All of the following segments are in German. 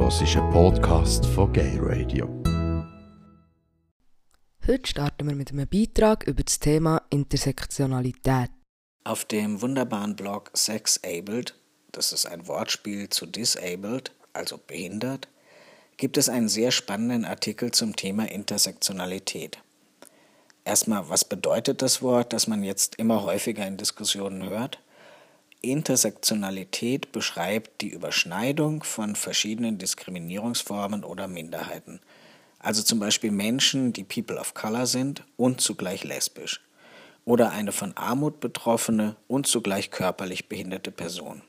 hörst einen Podcast von Gay Radio. Heute starten wir mit einem Beitrag über das Thema Intersektionalität. Auf dem wunderbaren Blog Sexabled, das ist ein Wortspiel zu disabled, also behindert, gibt es einen sehr spannenden Artikel zum Thema Intersektionalität. Erstmal, was bedeutet das Wort, das man jetzt immer häufiger in Diskussionen hört? Intersektionalität beschreibt die Überschneidung von verschiedenen Diskriminierungsformen oder Minderheiten. Also zum Beispiel Menschen, die People of Color sind und zugleich lesbisch. Oder eine von Armut betroffene und zugleich körperlich behinderte Person.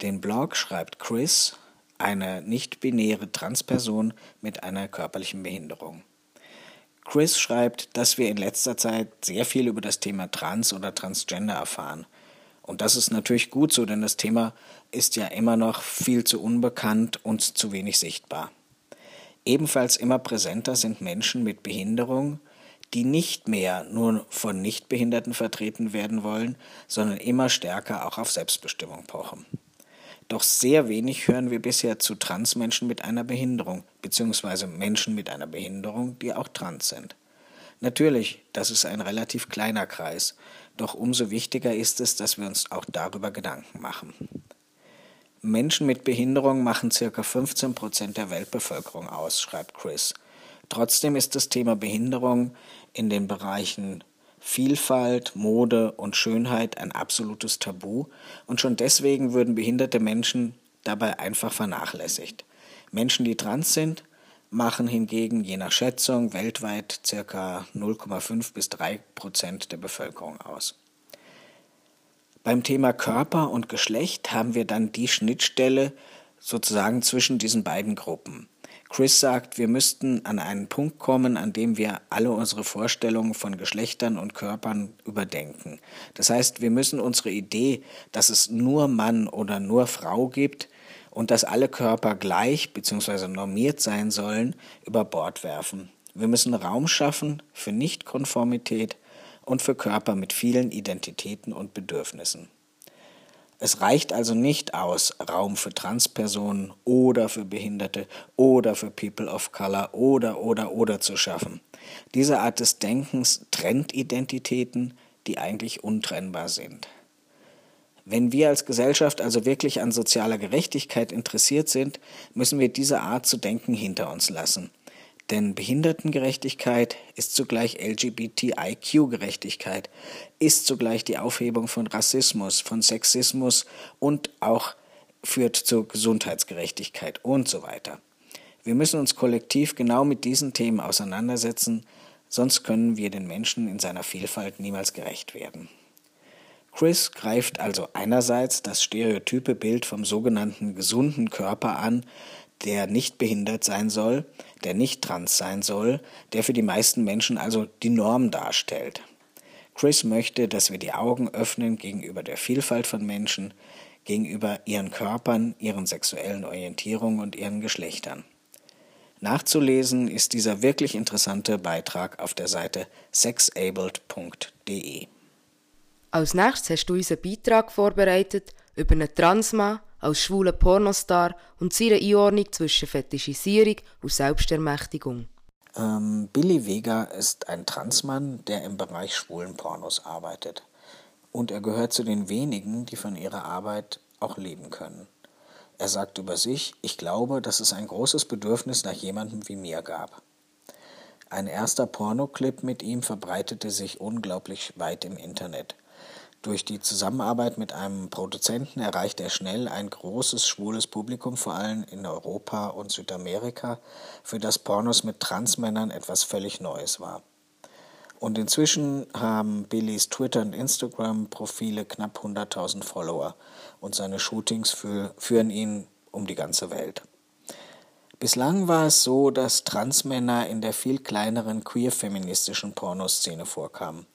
Den Blog schreibt Chris, eine nicht-binäre Transperson mit einer körperlichen Behinderung. Chris schreibt, dass wir in letzter Zeit sehr viel über das Thema Trans oder Transgender erfahren. Und das ist natürlich gut so, denn das Thema ist ja immer noch viel zu unbekannt und zu wenig sichtbar. Ebenfalls immer präsenter sind Menschen mit Behinderung, die nicht mehr nur von Nichtbehinderten vertreten werden wollen, sondern immer stärker auch auf Selbstbestimmung pochen. Doch sehr wenig hören wir bisher zu Transmenschen mit einer Behinderung, beziehungsweise Menschen mit einer Behinderung, die auch trans sind. Natürlich, das ist ein relativ kleiner Kreis, doch umso wichtiger ist es, dass wir uns auch darüber Gedanken machen. Menschen mit Behinderung machen ca. 15 Prozent der Weltbevölkerung aus, schreibt Chris. Trotzdem ist das Thema Behinderung in den Bereichen Vielfalt, Mode und Schönheit ein absolutes Tabu und schon deswegen würden behinderte Menschen dabei einfach vernachlässigt. Menschen, die trans sind, machen hingegen je nach Schätzung weltweit ca. 0,5 bis 3 Prozent der Bevölkerung aus. Beim Thema Körper und Geschlecht haben wir dann die Schnittstelle sozusagen zwischen diesen beiden Gruppen. Chris sagt, wir müssten an einen Punkt kommen, an dem wir alle unsere Vorstellungen von Geschlechtern und Körpern überdenken. Das heißt, wir müssen unsere Idee, dass es nur Mann oder nur Frau gibt und dass alle Körper gleich bzw. normiert sein sollen, über Bord werfen. Wir müssen Raum schaffen für Nichtkonformität und für Körper mit vielen Identitäten und Bedürfnissen. Es reicht also nicht aus, Raum für Transpersonen oder für Behinderte oder für People of Color oder oder oder zu schaffen. Diese Art des Denkens trennt Identitäten, die eigentlich untrennbar sind. Wenn wir als Gesellschaft also wirklich an sozialer Gerechtigkeit interessiert sind, müssen wir diese Art zu denken hinter uns lassen denn Behindertengerechtigkeit ist zugleich LGBTIQ-Gerechtigkeit, ist zugleich die Aufhebung von Rassismus, von Sexismus und auch führt zur Gesundheitsgerechtigkeit und so weiter. Wir müssen uns kollektiv genau mit diesen Themen auseinandersetzen, sonst können wir den Menschen in seiner Vielfalt niemals gerecht werden. Chris greift also einerseits das stereotype Bild vom sogenannten gesunden Körper an, der nicht behindert sein soll, der nicht trans sein soll, der für die meisten Menschen also die Norm darstellt. Chris möchte, dass wir die Augen öffnen gegenüber der Vielfalt von Menschen, gegenüber ihren Körpern, ihren sexuellen Orientierungen und ihren Geschlechtern. Nachzulesen ist dieser wirklich interessante Beitrag auf der Seite sexabled.de. Als nächstes hast du unseren Beitrag vorbereitet über einen Transmann, als schwuler Pornostar und seine Einordnung zwischen Fetischisierung und Selbstermächtigung. Ähm, Billy Vega ist ein Transmann, der im Bereich schwulen Pornos arbeitet. Und er gehört zu den wenigen, die von ihrer Arbeit auch leben können. Er sagt über sich, ich glaube, dass es ein großes Bedürfnis nach jemandem wie mir gab. Ein erster Pornoclip mit ihm verbreitete sich unglaublich weit im Internet. Durch die Zusammenarbeit mit einem Produzenten erreichte er schnell ein großes schwules Publikum, vor allem in Europa und Südamerika, für das Pornos mit Transmännern etwas völlig Neues war. Und inzwischen haben Billys Twitter- und Instagram-Profile knapp 100.000 Follower und seine Shootings für, führen ihn um die ganze Welt. Bislang war es so, dass Transmänner in der viel kleineren queer-feministischen Pornoszene vorkamen.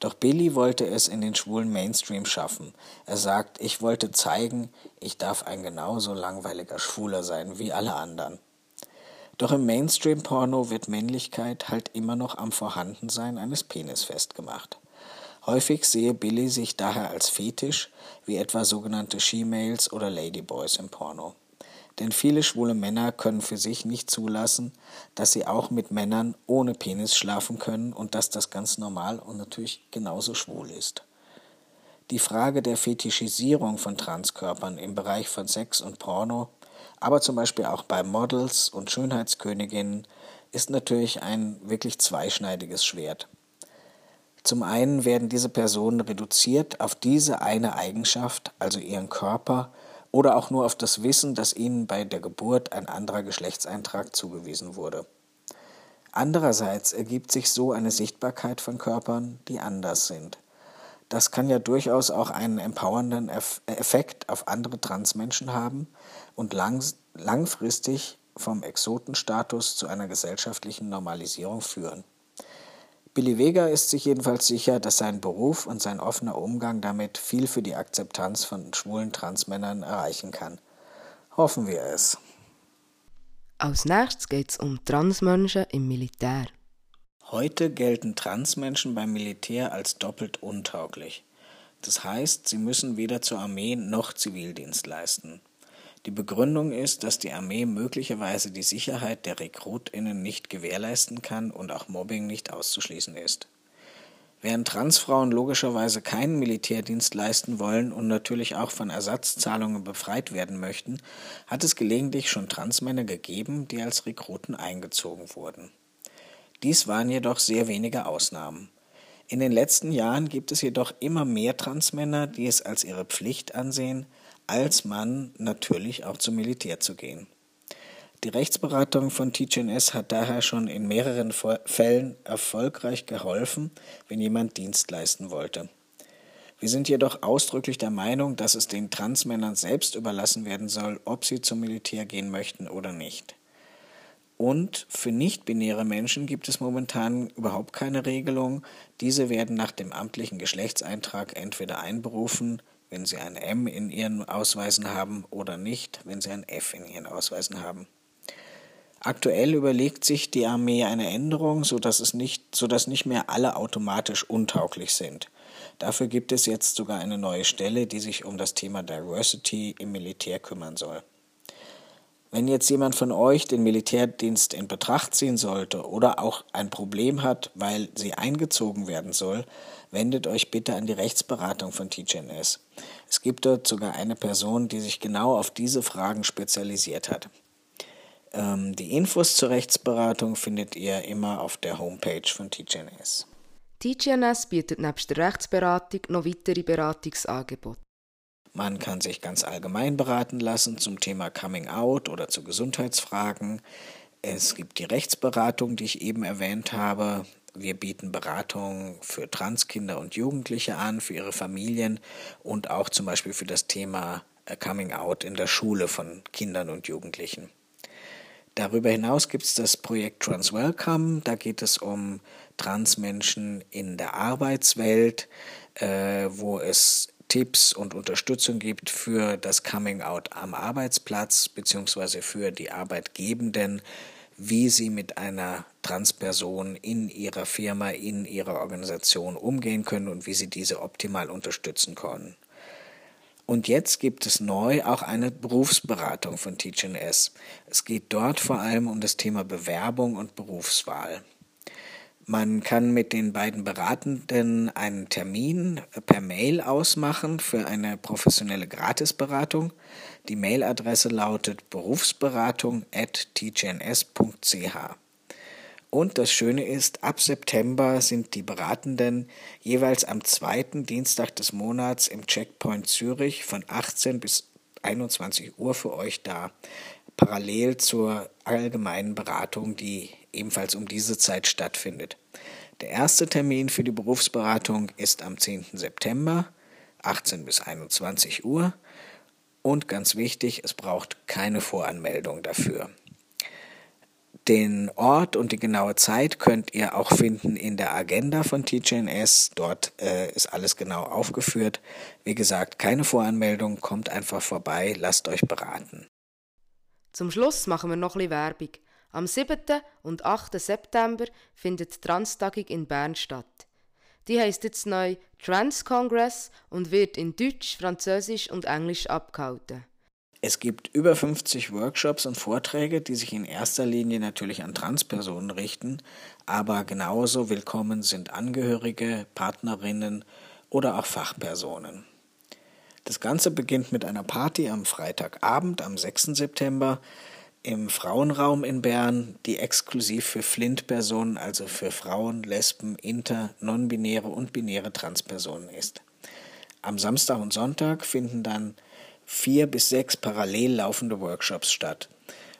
Doch Billy wollte es in den schwulen Mainstream schaffen. Er sagt, ich wollte zeigen, ich darf ein genauso langweiliger Schwuler sein wie alle anderen. Doch im Mainstream-Porno wird Männlichkeit halt immer noch am Vorhandensein eines Penis festgemacht. Häufig sehe Billy sich daher als Fetisch, wie etwa sogenannte She-Males oder Ladyboys im Porno. Denn viele schwule Männer können für sich nicht zulassen, dass sie auch mit Männern ohne Penis schlafen können und dass das ganz normal und natürlich genauso schwul ist. Die Frage der Fetischisierung von Transkörpern im Bereich von Sex und Porno, aber zum Beispiel auch bei Models und Schönheitsköniginnen, ist natürlich ein wirklich zweischneidiges Schwert. Zum einen werden diese Personen reduziert auf diese eine Eigenschaft, also ihren Körper, oder auch nur auf das Wissen, dass ihnen bei der Geburt ein anderer Geschlechtseintrag zugewiesen wurde. Andererseits ergibt sich so eine Sichtbarkeit von Körpern, die anders sind. Das kann ja durchaus auch einen empowernden Effekt auf andere Transmenschen haben und lang, langfristig vom Exotenstatus zu einer gesellschaftlichen Normalisierung führen. Billy Vega ist sich jedenfalls sicher, dass sein Beruf und sein offener Umgang damit viel für die Akzeptanz von schwulen Transmännern erreichen kann. Hoffen wir es. Als nächstes geht es um Transmenschen im Militär. Heute gelten Transmenschen beim Militär als doppelt untauglich. Das heißt, sie müssen weder zur Armee noch Zivildienst leisten. Die Begründung ist, dass die Armee möglicherweise die Sicherheit der Rekrutinnen nicht gewährleisten kann und auch Mobbing nicht auszuschließen ist. Während Transfrauen logischerweise keinen Militärdienst leisten wollen und natürlich auch von Ersatzzahlungen befreit werden möchten, hat es gelegentlich schon Transmänner gegeben, die als Rekruten eingezogen wurden. Dies waren jedoch sehr wenige Ausnahmen. In den letzten Jahren gibt es jedoch immer mehr Transmänner, die es als ihre Pflicht ansehen, als Mann natürlich auch zum Militär zu gehen. Die Rechtsberatung von TGNS hat daher schon in mehreren Fällen erfolgreich geholfen, wenn jemand Dienst leisten wollte. Wir sind jedoch ausdrücklich der Meinung, dass es den Transmännern selbst überlassen werden soll, ob sie zum Militär gehen möchten oder nicht. Und für nicht-binäre Menschen gibt es momentan überhaupt keine Regelung. Diese werden nach dem amtlichen Geschlechtseintrag entweder einberufen, wenn sie ein M in ihren Ausweisen haben oder nicht, wenn sie ein F in ihren Ausweisen haben. Aktuell überlegt sich die Armee eine Änderung, sodass, es nicht, sodass nicht mehr alle automatisch untauglich sind. Dafür gibt es jetzt sogar eine neue Stelle, die sich um das Thema Diversity im Militär kümmern soll. Wenn jetzt jemand von euch den Militärdienst in Betracht ziehen sollte oder auch ein Problem hat, weil sie eingezogen werden soll, wendet euch bitte an die Rechtsberatung von TGNS. Es gibt dort sogar eine Person, die sich genau auf diese Fragen spezialisiert hat. Ähm, die Infos zur Rechtsberatung findet ihr immer auf der Homepage von TGNS. TGNS bietet nebst der Rechtsberatung noch weitere Beratungsangebote. Man kann sich ganz allgemein beraten lassen zum Thema Coming Out oder zu Gesundheitsfragen. Es gibt die Rechtsberatung, die ich eben erwähnt habe. Wir bieten Beratung für Transkinder und Jugendliche an, für ihre Familien und auch zum Beispiel für das Thema äh, Coming Out in der Schule von Kindern und Jugendlichen. Darüber hinaus gibt es das Projekt Trans Welcome. Da geht es um Transmenschen in der Arbeitswelt, äh, wo es Tipps und Unterstützung gibt für das Coming Out am Arbeitsplatz beziehungsweise für die Arbeitgebenden, wie sie mit einer Transperson in ihrer Firma, in ihrer Organisation umgehen können und wie sie diese optimal unterstützen können. Und jetzt gibt es neu auch eine Berufsberatung von TGNS. Es geht dort vor allem um das Thema Bewerbung und Berufswahl. Man kann mit den beiden Beratenden einen Termin per Mail ausmachen für eine professionelle Gratisberatung. Die Mailadresse lautet berufsberatung.tgns.ch. Und das Schöne ist, ab September sind die Beratenden jeweils am zweiten Dienstag des Monats im Checkpoint Zürich von 18 bis 21 Uhr für euch da, parallel zur allgemeinen Beratung, die ebenfalls um diese Zeit stattfindet. Der erste Termin für die Berufsberatung ist am 10. September, 18 bis 21 Uhr. Und ganz wichtig, es braucht keine Voranmeldung dafür. Den Ort und die genaue Zeit könnt ihr auch finden in der Agenda von TGNS. Dort äh, ist alles genau aufgeführt. Wie gesagt, keine Voranmeldung, kommt einfach vorbei, lasst euch beraten. Zum Schluss machen wir noch ein bisschen Werbung. Am 7. und 8. September findet die Transtagung in Bern statt. Die heißt jetzt neu Trans Congress und wird in Deutsch, Französisch und Englisch abgehalten. Es gibt über 50 Workshops und Vorträge, die sich in erster Linie natürlich an Transpersonen richten, aber genauso willkommen sind Angehörige, Partnerinnen oder auch Fachpersonen. Das Ganze beginnt mit einer Party am Freitagabend, am 6. September, im Frauenraum in Bern, die exklusiv für Flint-Personen, also für Frauen, Lesben, Inter, non-binäre und binäre Transpersonen ist. Am Samstag und Sonntag finden dann vier bis sechs parallel laufende Workshops statt.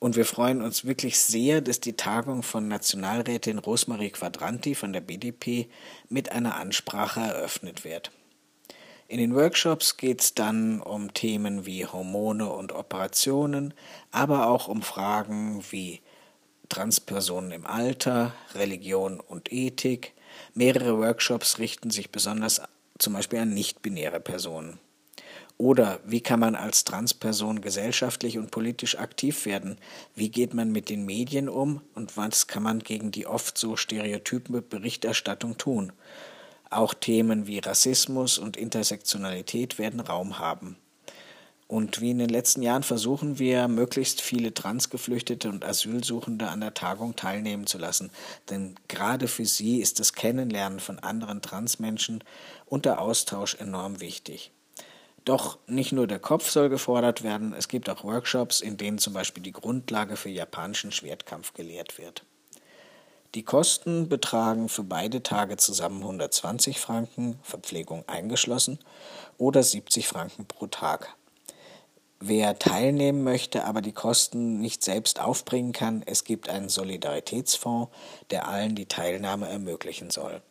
Und wir freuen uns wirklich sehr, dass die Tagung von Nationalrätin Rosmarie Quadranti von der BDP mit einer Ansprache eröffnet wird. In den Workshops geht es dann um Themen wie Hormone und Operationen, aber auch um Fragen wie Transpersonen im Alter, Religion und Ethik. Mehrere Workshops richten sich besonders zum Beispiel an nicht-binäre Personen. Oder wie kann man als Transperson gesellschaftlich und politisch aktiv werden? Wie geht man mit den Medien um? Und was kann man gegen die oft so stereotype Berichterstattung tun? Auch Themen wie Rassismus und Intersektionalität werden Raum haben. Und wie in den letzten Jahren versuchen wir, möglichst viele Transgeflüchtete und Asylsuchende an der Tagung teilnehmen zu lassen. Denn gerade für sie ist das Kennenlernen von anderen Transmenschen und der Austausch enorm wichtig. Doch nicht nur der Kopf soll gefordert werden, es gibt auch Workshops, in denen zum Beispiel die Grundlage für japanischen Schwertkampf gelehrt wird. Die Kosten betragen für beide Tage zusammen 120 Franken, Verpflegung eingeschlossen, oder 70 Franken pro Tag. Wer teilnehmen möchte, aber die Kosten nicht selbst aufbringen kann, es gibt einen Solidaritätsfonds, der allen die Teilnahme ermöglichen soll.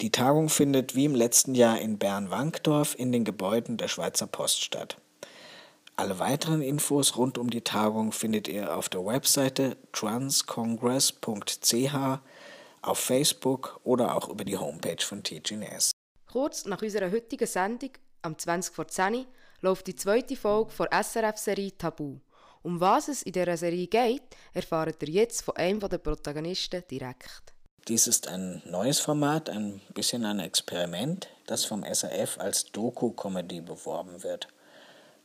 Die Tagung findet wie im letzten Jahr in Bern-Wankdorf in den Gebäuden der Schweizer Post statt. Alle weiteren Infos rund um die Tagung findet ihr auf der Webseite transcongress.ch, auf Facebook oder auch über die Homepage von TGNS. Kurz nach unserer heutigen Sendung, am 20 vor 10 läuft die zweite Folge der SRF-Serie Tabu. Um was es in dieser Serie geht, erfahrt ihr jetzt von einem der Protagonisten direkt. Dies ist ein neues Format, ein bisschen ein Experiment, das vom SRF als Doku-Comedy beworben wird.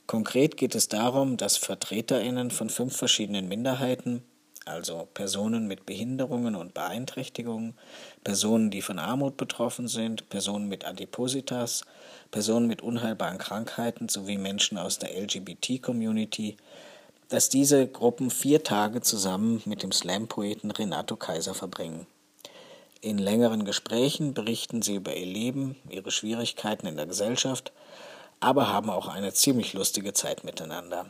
Konkret geht es darum, dass Vertreterinnen von fünf verschiedenen Minderheiten, also Personen mit Behinderungen und Beeinträchtigungen, Personen, die von Armut betroffen sind, Personen mit Adipositas, Personen mit unheilbaren Krankheiten sowie Menschen aus der LGBT-Community, dass diese Gruppen vier Tage zusammen mit dem Slam-Poeten Renato Kaiser verbringen. In längeren Gesprächen berichten sie über ihr Leben, ihre Schwierigkeiten in der Gesellschaft aber haben auch eine ziemlich lustige Zeit miteinander.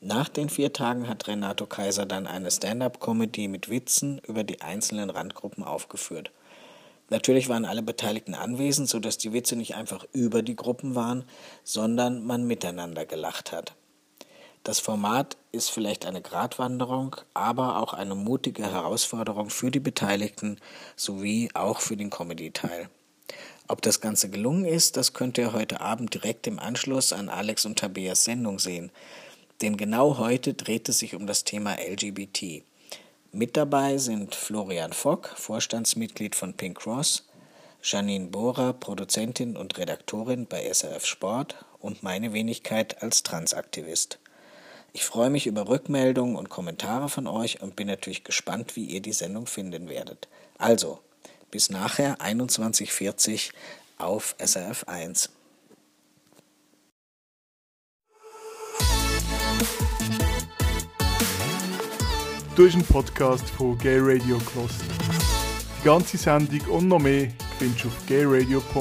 Nach den vier Tagen hat Renato Kaiser dann eine Stand-up-Comedy mit Witzen über die einzelnen Randgruppen aufgeführt. Natürlich waren alle Beteiligten anwesend, sodass die Witze nicht einfach über die Gruppen waren, sondern man miteinander gelacht hat. Das Format ist vielleicht eine Gratwanderung, aber auch eine mutige Herausforderung für die Beteiligten sowie auch für den Comedy-Teil. Ob das Ganze gelungen ist, das könnt ihr heute Abend direkt im Anschluss an Alex und Tabeas Sendung sehen. Denn genau heute dreht es sich um das Thema LGBT. Mit dabei sind Florian Fock, Vorstandsmitglied von Pink Cross, Janine Bohrer, Produzentin und Redaktorin bei SRF Sport und meine Wenigkeit als Transaktivist. Ich freue mich über Rückmeldungen und Kommentare von euch und bin natürlich gespannt, wie ihr die Sendung finden werdet. Also, bis nachher 21.40 auf SRF 1. Du hast einen Podcast von Gay Radio Kloster. Die ganze Sendung und noch mehr findest du auf gayradio.lgbt.